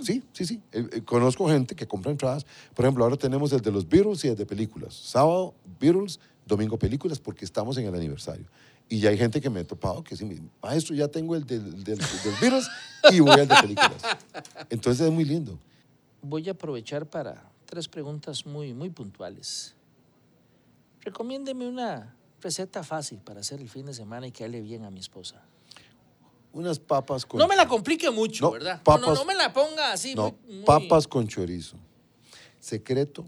Speaker 3: Sí, sí, sí. Eh, eh, conozco gente que compra entradas. Por ejemplo, ahora tenemos el de los Beatles y el de películas. Sábado, Beatles, domingo, películas, porque estamos en el aniversario. Y ya hay gente que me ha topado que sí, me- maestro, ya tengo el del, del, del Beatles y voy al de películas. Entonces es muy lindo.
Speaker 2: Voy a aprovechar para tres preguntas muy, muy puntuales. Recomiéndeme una receta fácil para hacer el fin de semana y que hable bien a mi esposa.
Speaker 3: Unas papas con...
Speaker 2: No me la complique mucho,
Speaker 3: No,
Speaker 2: ¿verdad? No, no,
Speaker 3: papas-
Speaker 2: no me la ponga así.
Speaker 3: No,
Speaker 2: muy- muy-
Speaker 3: papas con chorizo. Secreto,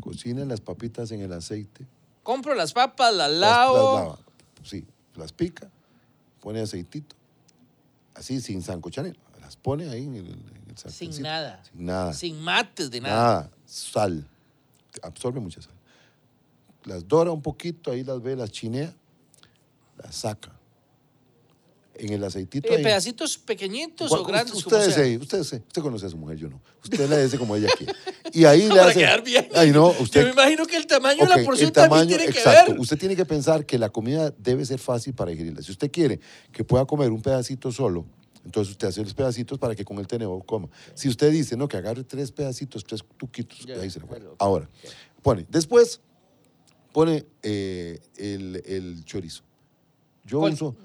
Speaker 3: cocina las papitas en el aceite.
Speaker 2: Compro las papas, las
Speaker 3: Las-
Speaker 2: lavo.
Speaker 3: las lava. Sí, las pica, pone aceitito, así sin sancochar, las pone ahí en el,
Speaker 2: sin nada.
Speaker 3: Sin nada.
Speaker 2: Sin mates de nada.
Speaker 3: Nada, sal. Absorbe mucha sal. Las dora un poquito, ahí las ve, las chinea, las saca. en el aceitito.
Speaker 2: Eh,
Speaker 3: ahí.
Speaker 2: pedacitos pequeñitos o grandes.
Speaker 3: Usted,
Speaker 2: como sea.
Speaker 3: desee, usted, conoce a su mujer, yo no. Usted le dice como ella quiere. Y ahí le hace.
Speaker 2: quedar bien.
Speaker 3: Ay, no,
Speaker 2: Yo
Speaker 3: usted.
Speaker 2: me imagino que el tamaño de la porción
Speaker 3: el tamaño,
Speaker 2: también tiene que ver.
Speaker 3: Usted tiene que pensar que la comida debe ser fácil para digerirla. Si usted quiere que pueda comer un pedacito solo, entonces usted hace los pedacitos para que con el tenedor coma. Si usted dice, no, que agarre tres pedacitos, tres tuquitos,
Speaker 2: Ya,
Speaker 3: ahí se le fue.
Speaker 2: claro, ok,
Speaker 3: Ahora, pone, después pone eh, el, el chorizo. Yo uso,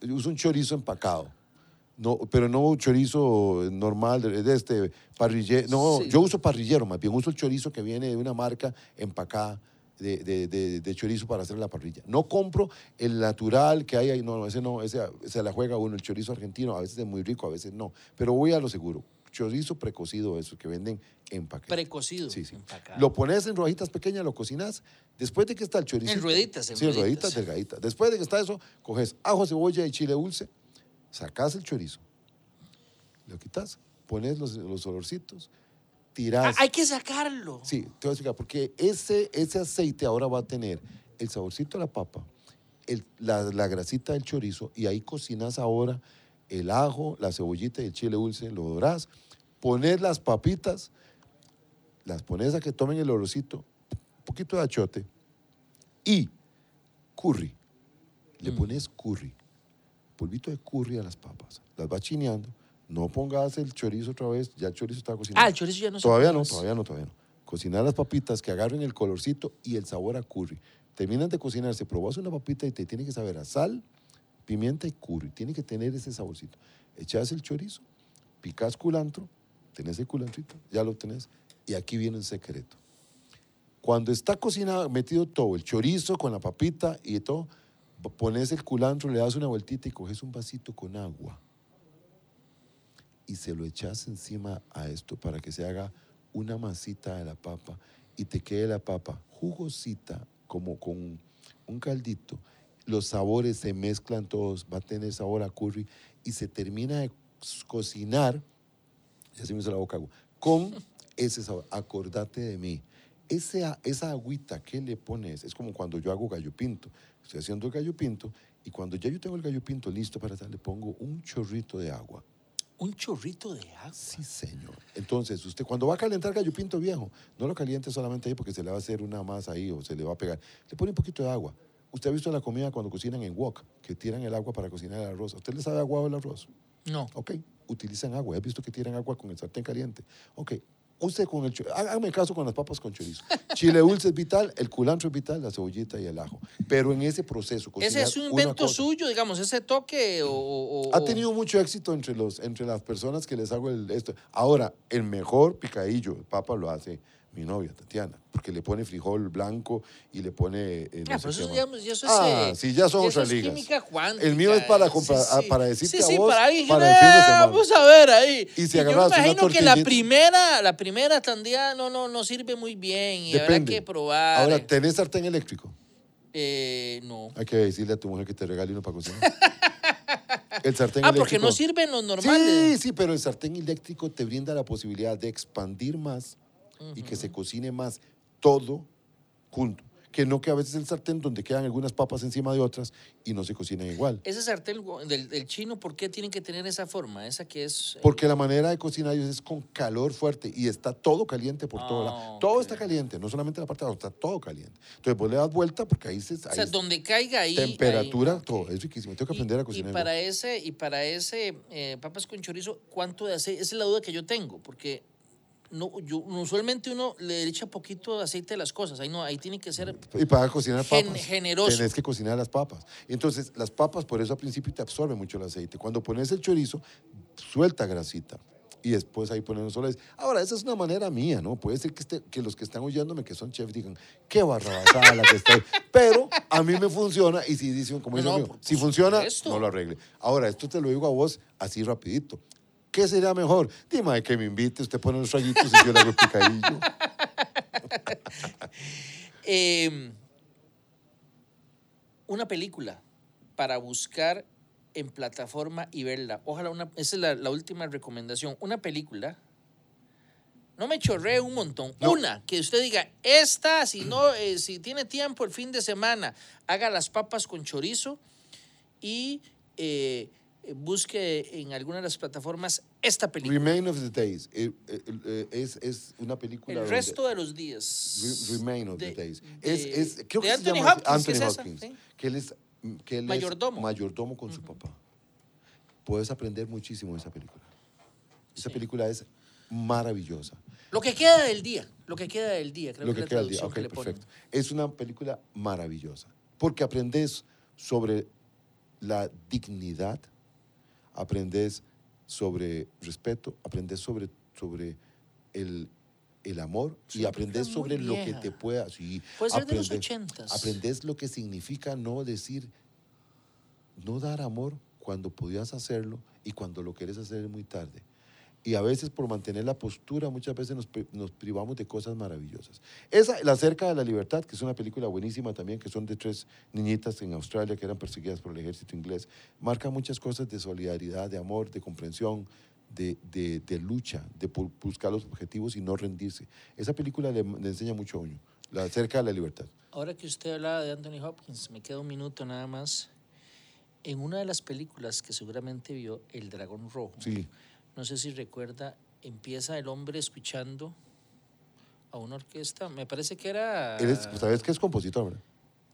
Speaker 3: yo uso un chorizo empacado. No, pero no un chorizo normal, de, de este parrillero. No,
Speaker 2: Sí.
Speaker 3: yo uso parrillero, más bien uso el chorizo que viene de una marca empacada de, de- de- de chorizo para hacer la parrilla. No compro el natural que hay ahí, no, ese no, ese se la juega uno, el chorizo argentino, a veces es muy rico, a veces no. Pero voy a lo seguro. Chorizo precocido, eso que venden en paquete.
Speaker 2: Precocido.
Speaker 3: Sí, sí.
Speaker 2: empacado.
Speaker 3: Lo pones en rodajitas pequeñas, lo cocinas. Después de que está el chorizo.
Speaker 2: En rueditas, en
Speaker 3: sí, en rueditas. delgaditas. Después de que está eso, coges ajo, cebolla y chile dulce, sacas el chorizo, lo quitas, pones los, los olorcitos, tiras.
Speaker 2: Ah, hay que sacarlo.
Speaker 3: Sí, te voy a explicar, porque ese, ese aceite ahora va a tener el saborcito de la papa, el- la, la grasita del chorizo, y ahí cocinas ahora el ajo, la cebollita y el chile dulce, lo dorás, pones las papitas, las pones a que tomen el olorcito, un poquito de achote, y curry. Le
Speaker 2: Mm.
Speaker 3: pones curry, polvito de curry a las papas, las vas chineando, no pongas el chorizo otra vez, ya el chorizo está cocinado.
Speaker 2: Ah, el chorizo ya no se
Speaker 3: Todavía no, todavía no, todavía no. Cocinar las papitas que agarren el colorcito y el sabor a curry. Terminan de cocinarse, probas una papita y te tiene que saber a sal, pimienta y curry. Tiene que tener ese saborcito. Echas el chorizo, picas culantro, tenés el culantrito, ya lo tenés. Y aquí viene el secreto. Cuando está cocinado, metido todo, el chorizo con la papita y todo, pones el culantro, le das una vueltita y coges un vasito con agua y se lo echas encima a esto para que se haga una masita de la papa y te quede la papa jugosita, como con un caldito. Los sabores se mezclan todos, va a tener sabor a curry y se termina de cocinar, ya se me hizo la boca agua, con ese sabor. Acordate de mí. Ese, a- esa agüita que le pones es como cuando yo hago gallo pinto. Estoy haciendo el gallo pinto y cuando ya yo tengo el gallo pinto listo para hacer, le pongo un chorrito de agua.
Speaker 2: Un chorrito de agua.
Speaker 3: Sí, señor. Entonces, usted cuando va a calentar gallo pinto viejo, no lo caliente solamente ahí porque se le va a hacer una masa ahí o se le va a pegar. Le pone un poquito de agua. Usted ha visto la comida cuando cocinan en wok, que tiran el agua para cocinar el arroz. ¿A usted le sabe aguado el arroz?
Speaker 2: No.
Speaker 3: Ok, utilizan agua. He visto que tiran agua con el sartén caliente. Ok, use con el chorizo. Hágame caso con las papas con chorizo. Chile dulce es vital, el culantro es vital, la cebollita y el ajo. Pero en ese proceso,
Speaker 2: Ese es un invento
Speaker 3: cosa-
Speaker 2: suyo, digamos, ese toque o... o-
Speaker 3: ha tenido mucho éxito entre, los, entre las personas que les hago el, esto. Ahora, el mejor picadillo de papa lo hace mi novia, Tatiana, porque le pone frijol blanco y le pone... eh, no
Speaker 2: Ah, pero eso, ya, eso es...
Speaker 3: Ah,
Speaker 2: eh,
Speaker 3: sí, ya son otras
Speaker 2: es
Speaker 3: ligas. El mío es para,
Speaker 2: Sí,
Speaker 3: compra-
Speaker 2: sí.
Speaker 3: ah, para decirte
Speaker 2: sí,
Speaker 3: a
Speaker 2: sí,
Speaker 3: vos
Speaker 2: para alguien
Speaker 3: para el fin de
Speaker 2: "Ah,
Speaker 3: semana.
Speaker 2: Vamos a ver ahí.
Speaker 3: Y si
Speaker 2: yo me imagino que la primera, la primera tandía no, no, no sirve muy bien y habrá
Speaker 3: Depende.
Speaker 2: que probar.
Speaker 3: Ahora, ¿tenés sartén eléctrico?
Speaker 2: Eh, no.
Speaker 3: Hay que decirle a tu mujer que te regale uno para cocinar. el sartén
Speaker 2: Ah,
Speaker 3: eléctrico.
Speaker 2: porque no sirven los normales.
Speaker 3: Sí, sí, pero el sartén eléctrico te brinda la posibilidad de expandir más y que se cocine más todo junto. Que no que a veces el sartén donde quedan algunas papas encima de otras y no se cocinan igual.
Speaker 2: Ese sartén del, del chino, ¿por qué tienen que tener esa forma? Esa que es... eh,
Speaker 3: Porque la manera de cocinar ellos es con calor fuerte y está todo caliente por todo
Speaker 2: Ah,
Speaker 3: lado. Todo
Speaker 2: ok.
Speaker 3: está caliente, no solamente la parte de abajo, está todo caliente. Entonces vos le das vuelta porque ahí se...
Speaker 2: o sea, donde caiga ahí...
Speaker 3: temperatura,
Speaker 2: ahí, ok.
Speaker 3: todo. Es riquísimo. Tengo que
Speaker 2: Y-
Speaker 3: aprender a
Speaker 2: y,
Speaker 3: cocinar.
Speaker 2: para
Speaker 3: igual.
Speaker 2: ese y para ese eh, papas con chorizo cuánto de aceite esa es la duda que yo tengo porque no yo usualmente uno le echa poquito de aceite a las cosas ahí no ahí tiene que ser
Speaker 3: Y para cocinar
Speaker 2: Gen-
Speaker 3: papas,
Speaker 2: generoso.
Speaker 3: tenés que cocinar las papas. Entonces, las papas, por eso al principio te absorben mucho el aceite. Cuando pones el chorizo, suelta grasita. Y después ahí ponen los soles. Ahora, esa es una manera mía, ¿no? Puede ser que, este- que los que están oyéndome, que son chefs, digan, qué barrabasada la que está ahí. Pero a mí me funciona y si dicen, como
Speaker 2: No,
Speaker 3: dice
Speaker 2: no,
Speaker 3: amigo, si funciona, no lo arregle. Ahora, esto te lo digo a vos así rapidito. ¿Qué sería mejor? Dime que me invite, usted pone los traguitos y yo le hago picadillo.
Speaker 2: Eh, una película para buscar en plataforma y verla. Ojalá una, esa es la, la última recomendación. Una película. No me chorree un montón.
Speaker 3: No.
Speaker 2: Una, que usted diga, esta, si no, eh, si tiene tiempo el fin de semana, haga las papas con chorizo y eh, busque en alguna de las plataformas esta película.
Speaker 3: Remain of the Days. eh, eh, eh, es, es una película.
Speaker 2: El
Speaker 3: donde-
Speaker 2: resto de los días.
Speaker 3: Re- Remain of
Speaker 2: de-
Speaker 3: the Days.
Speaker 2: de-
Speaker 3: Es, es, creo
Speaker 2: de
Speaker 3: que
Speaker 2: Anthony
Speaker 3: se llama
Speaker 2: Hopkins,
Speaker 3: Anthony
Speaker 2: que es esa,
Speaker 3: Hopkins.
Speaker 2: sí.
Speaker 3: Que él es, que él es
Speaker 2: Mayordomo.
Speaker 3: mayordomo con su papá. Puedes aprender muchísimo de esa película. Esa
Speaker 2: Sí.
Speaker 3: película es maravillosa.
Speaker 2: Lo que queda del día. Lo que queda del día. Creo
Speaker 3: Lo
Speaker 2: que,
Speaker 3: que queda al día. Ok,
Speaker 2: que
Speaker 3: perfecto. Es una película maravillosa. Porque aprendes sobre la dignidad, aprendes sobre respeto, aprendes sobre, sobre el, el amor y aprendes sobre lo que te pueda. Sí,
Speaker 2: Puede ser de los
Speaker 3: aprendes-
Speaker 2: ochentas.
Speaker 3: Aprendes lo que significa no decir, no dar amor cuando podías hacerlo y cuando lo quieres hacer es muy tarde. Y a veces por mantener la postura, muchas veces nos, nos privamos de cosas maravillosas. Esa, La Cerca de la Libertad, que es una película buenísima también, que son de tres niñitas en Australia que eran perseguidas por el ejército inglés, marca muchas cosas de solidaridad, de amor, de comprensión, de, de- de lucha, de buscar los objetivos y no rendirse. Esa película le, le enseña mucho a uno, La Cerca de la Libertad.
Speaker 2: Ahora que usted hablaba de Anthony Hopkins, me queda un minuto nada más. En una de las películas que seguramente vio, El Dragón Rojo,
Speaker 3: Sí,
Speaker 2: no sé si recuerda, empieza el hombre escuchando a una orquesta. Me parece que era.
Speaker 3: Él es- ¿sabes que es compositor, verdad?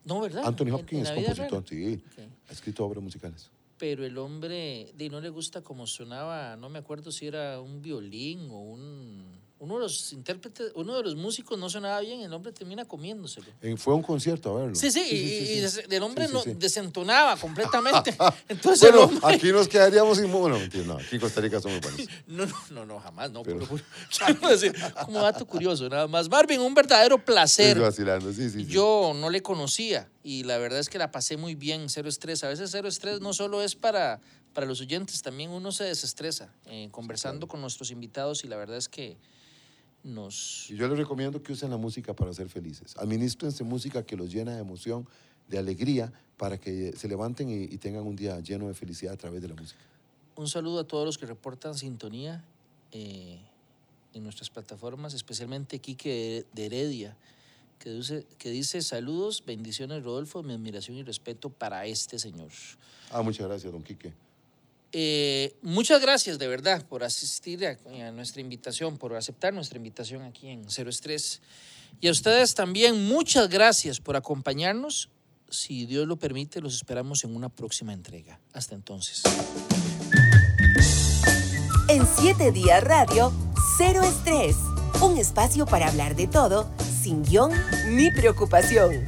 Speaker 2: No, ¿verdad?
Speaker 3: Anthony Hopkins es compositor, sí. Ha escrito obras musicales.
Speaker 2: Pero el hombre, de no le gusta cómo sonaba, no me acuerdo si era un violín o un. Uno de los intérpretes, uno de los músicos no sonaba bien, el hombre termina comiéndoselo.
Speaker 3: Eh, fue a un concierto a verlo.
Speaker 2: Sí, sí, y,
Speaker 3: sí,
Speaker 2: y
Speaker 3: sí.
Speaker 2: el hombre no, desentonaba completamente. Entonces
Speaker 3: Bueno,
Speaker 2: hombre-
Speaker 3: aquí nos quedaríamos sin... Bueno, mentira, no, aquí en Costa Rica somos buenos.
Speaker 2: No, no, no, no, jamás, no.
Speaker 3: Pero-
Speaker 2: quiero decir, como dato curioso, nada más. Marvin, un verdadero placer.
Speaker 3: Estoy vacilando, sí, sí, sí.
Speaker 2: Yo no le conocía y la verdad es que la pasé muy bien, cero estrés. A veces cero estrés no solo es para, para los oyentes, también uno se desestresa eh, conversando con nuestros invitados y la verdad es que nos...
Speaker 3: Y yo les recomiendo que usen la música para ser felices. Administrense música que los llena de emoción, de alegría, para que se levanten y, y tengan un día lleno de felicidad a través de la música.
Speaker 2: Un saludo a todos los que reportan sintonía eh, en nuestras plataformas, especialmente Quique de Heredia, que dice, que dice saludos, bendiciones Rodolfo, mi admiración y respeto para este señor.
Speaker 3: Ah, muchas gracias, don Quique.
Speaker 2: Eh, muchas gracias de verdad por asistir a, a nuestra invitación, por aceptar nuestra invitación aquí en Cero Estrés. Y a ustedes también muchas gracias por acompañarnos. Si Dios lo permite, los esperamos en una próxima entrega. Hasta entonces.
Speaker 1: En 7 días radio, Cero Estrés. Un espacio para hablar de todo, sin guion ni preocupación.